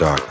In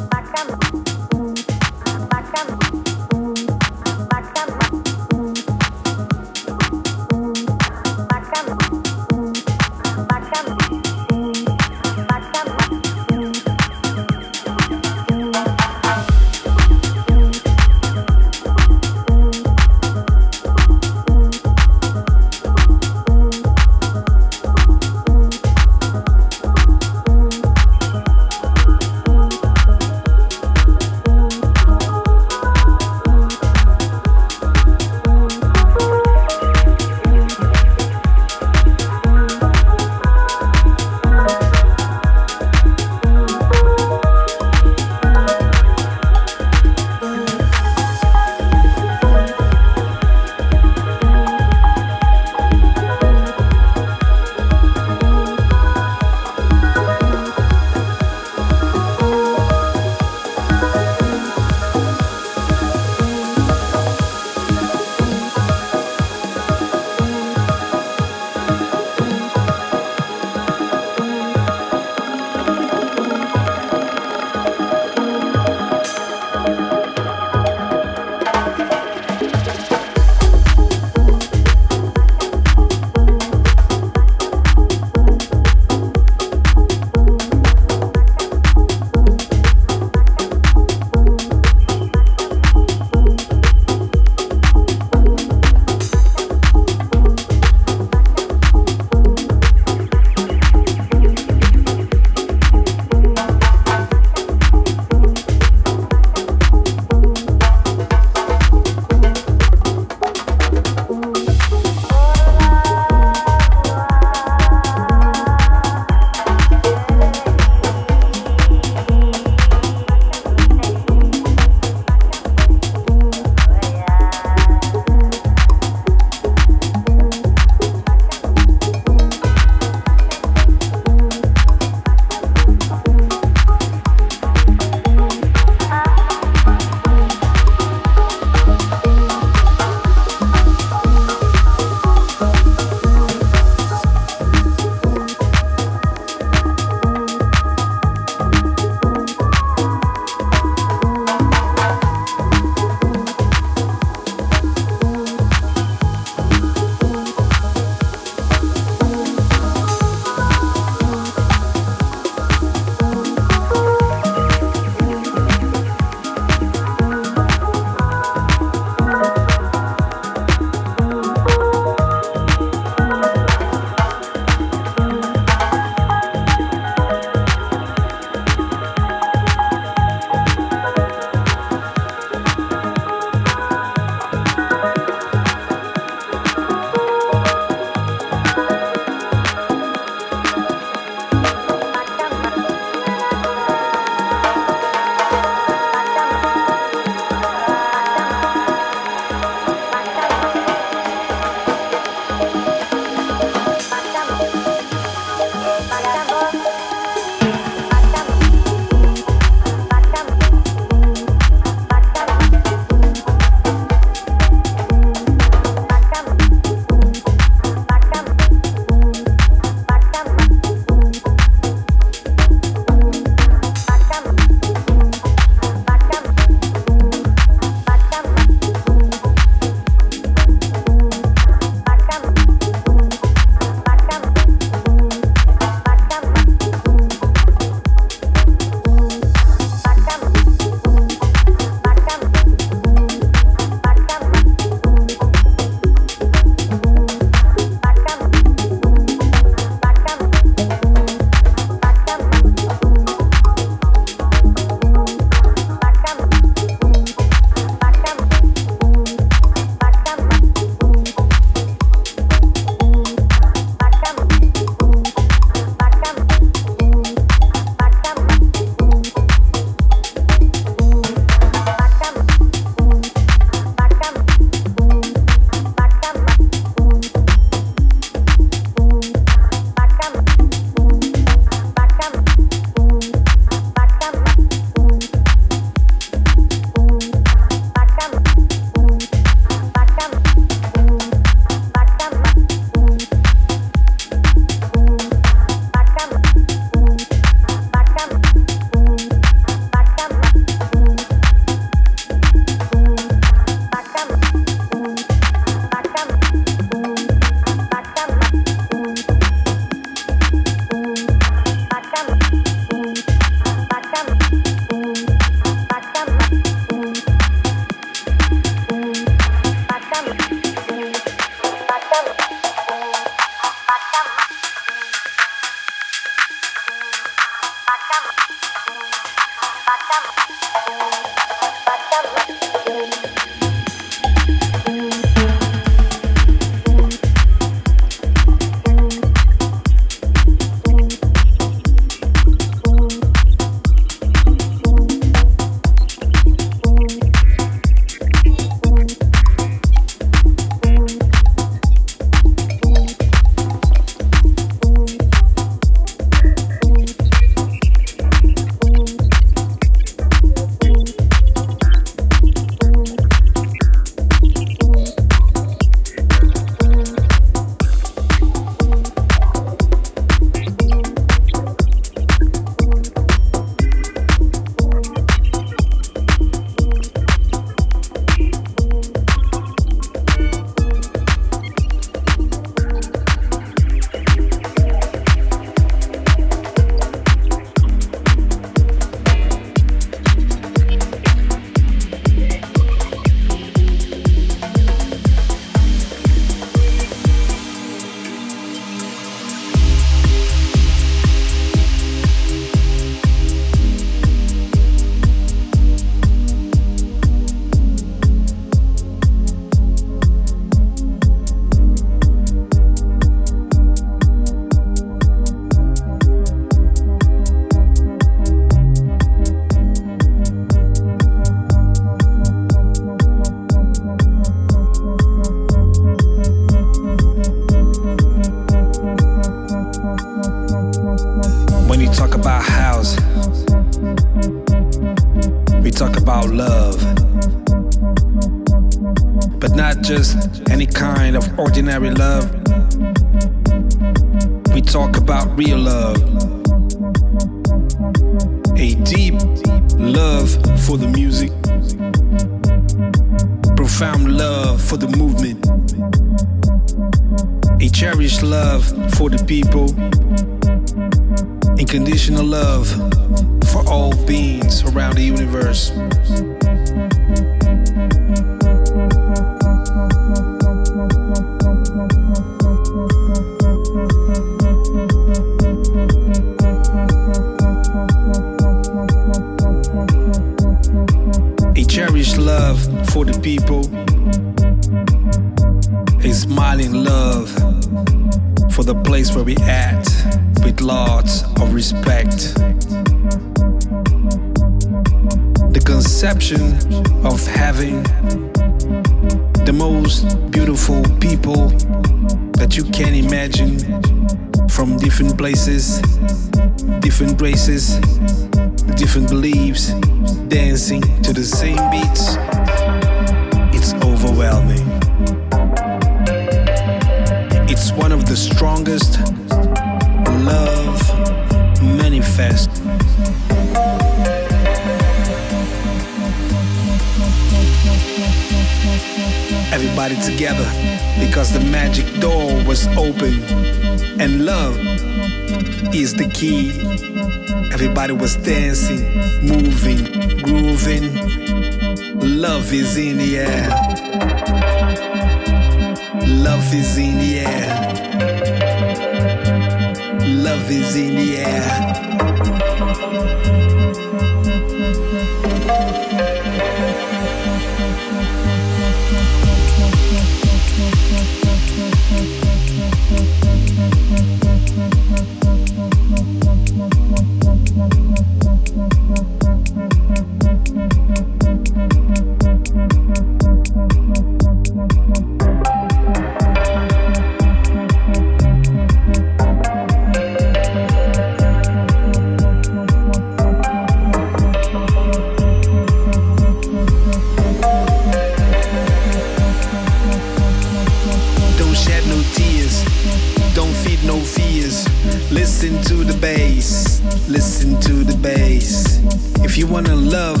listen to the bass. If you wanna love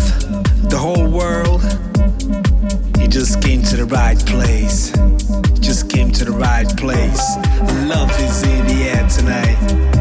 the whole world, you just came to the right place. Just came to the right place. Love is in the air tonight.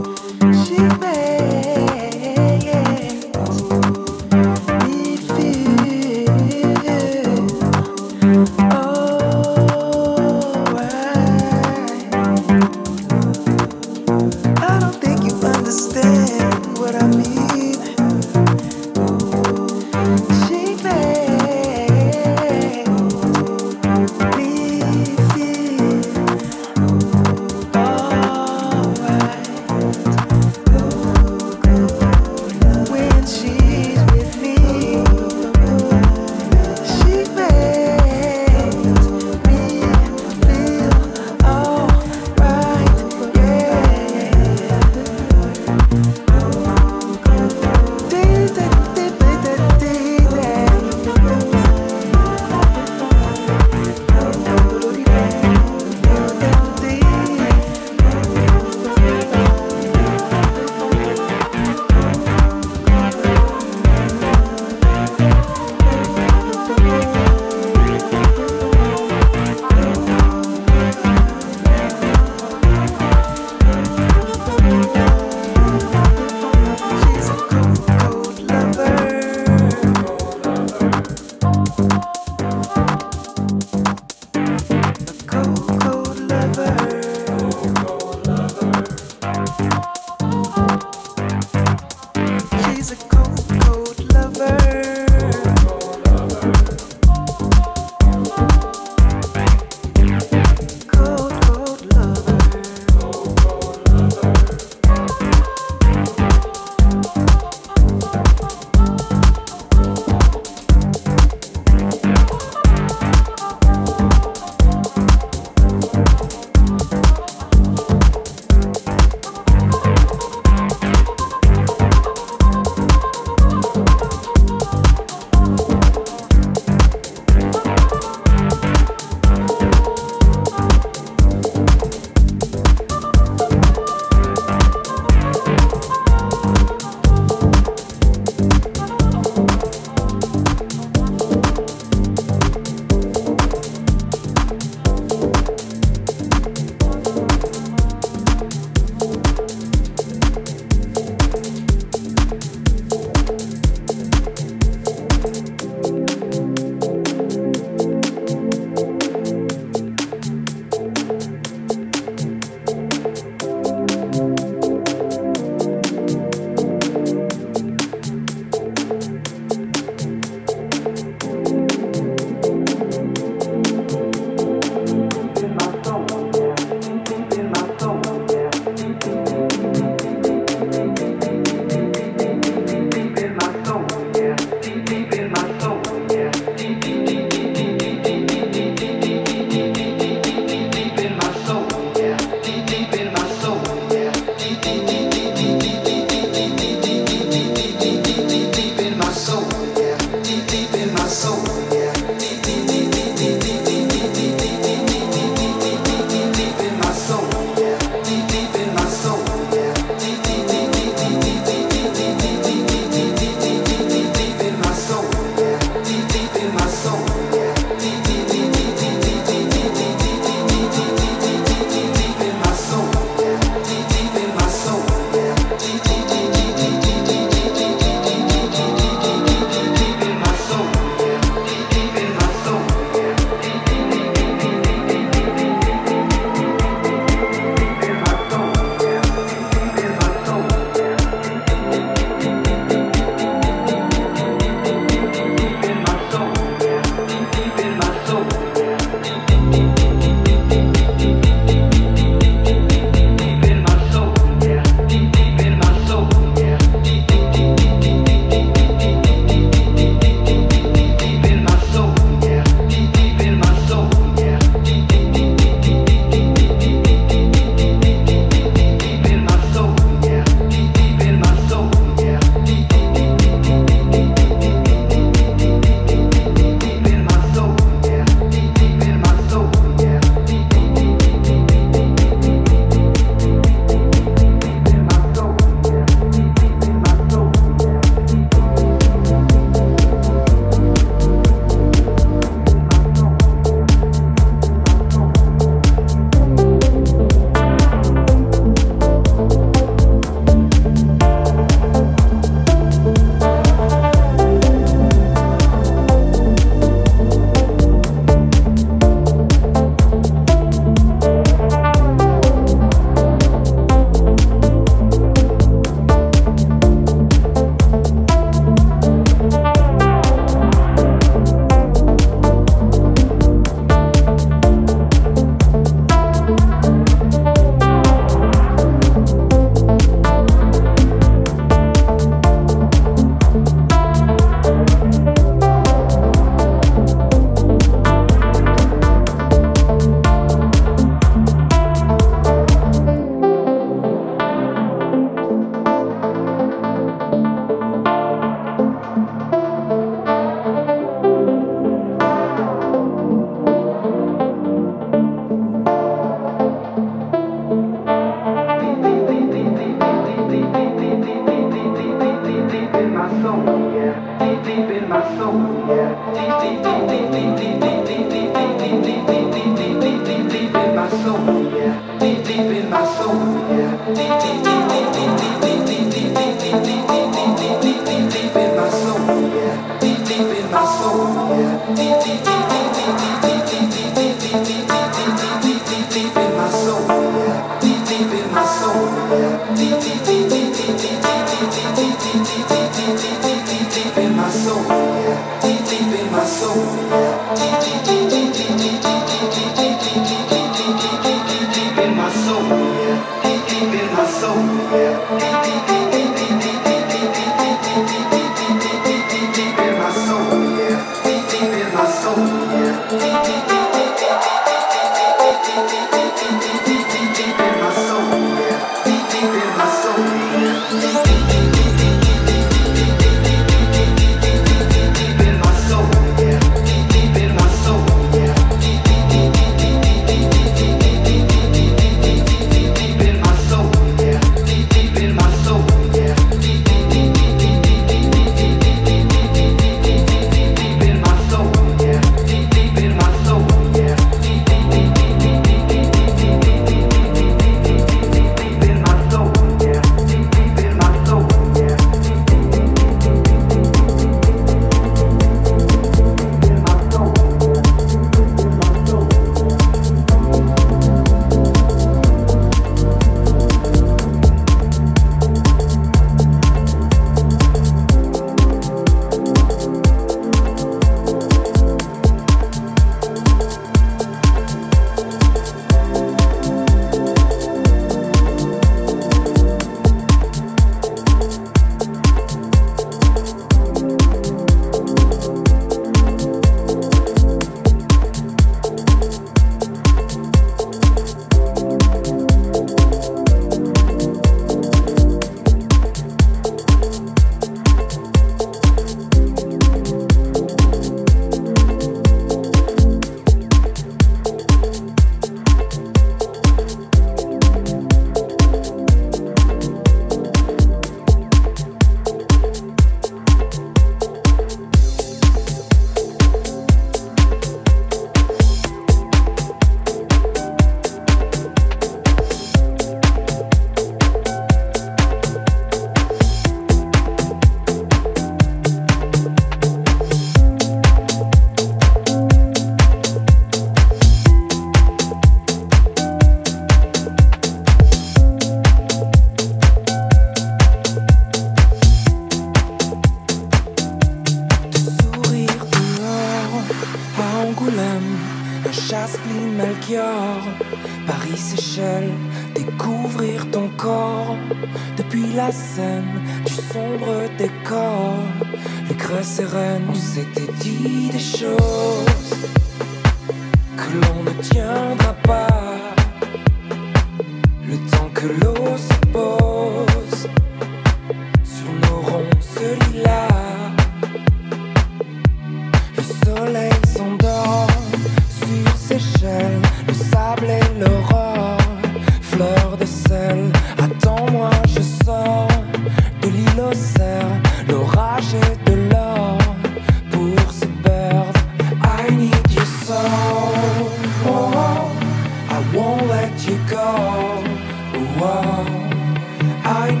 I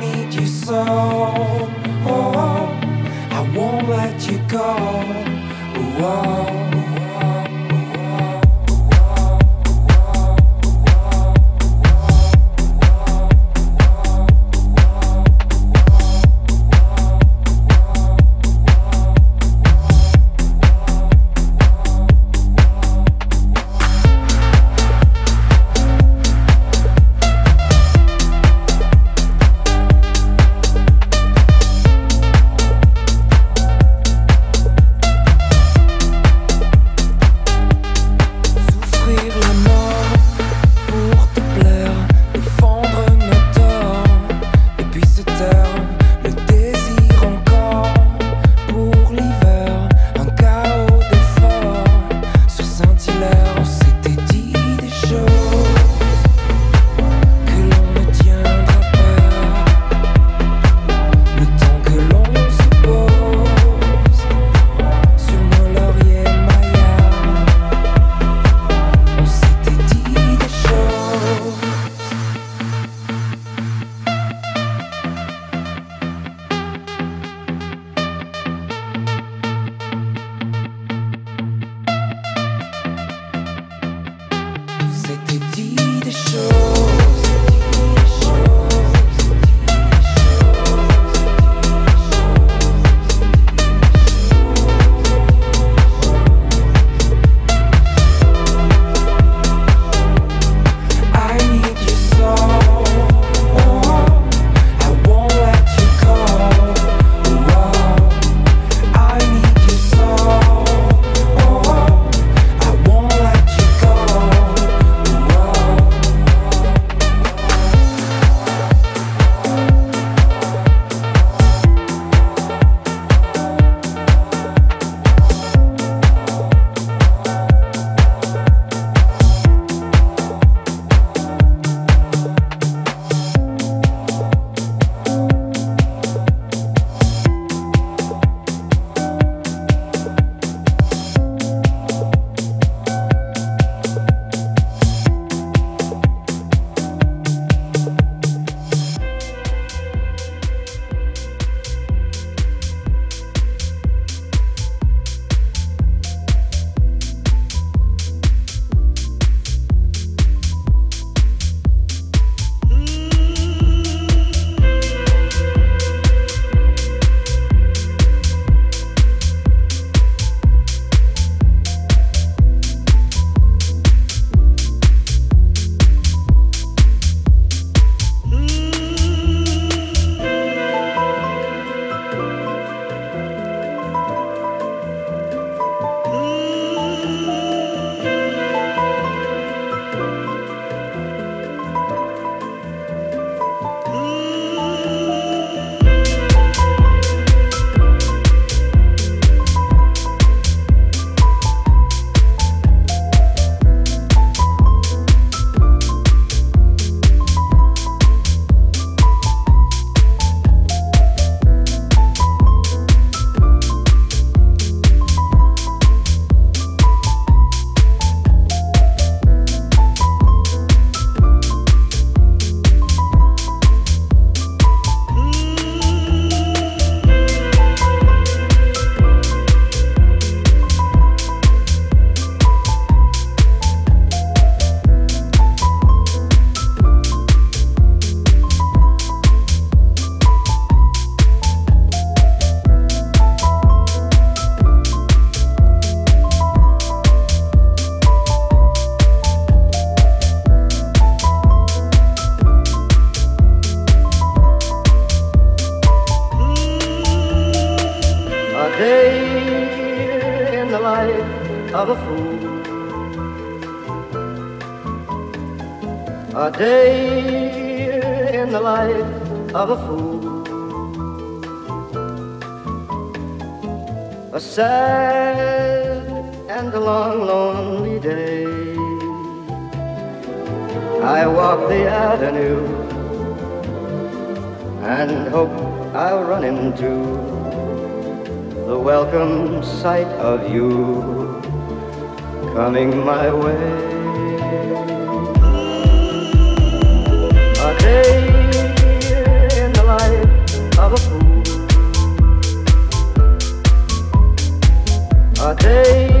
day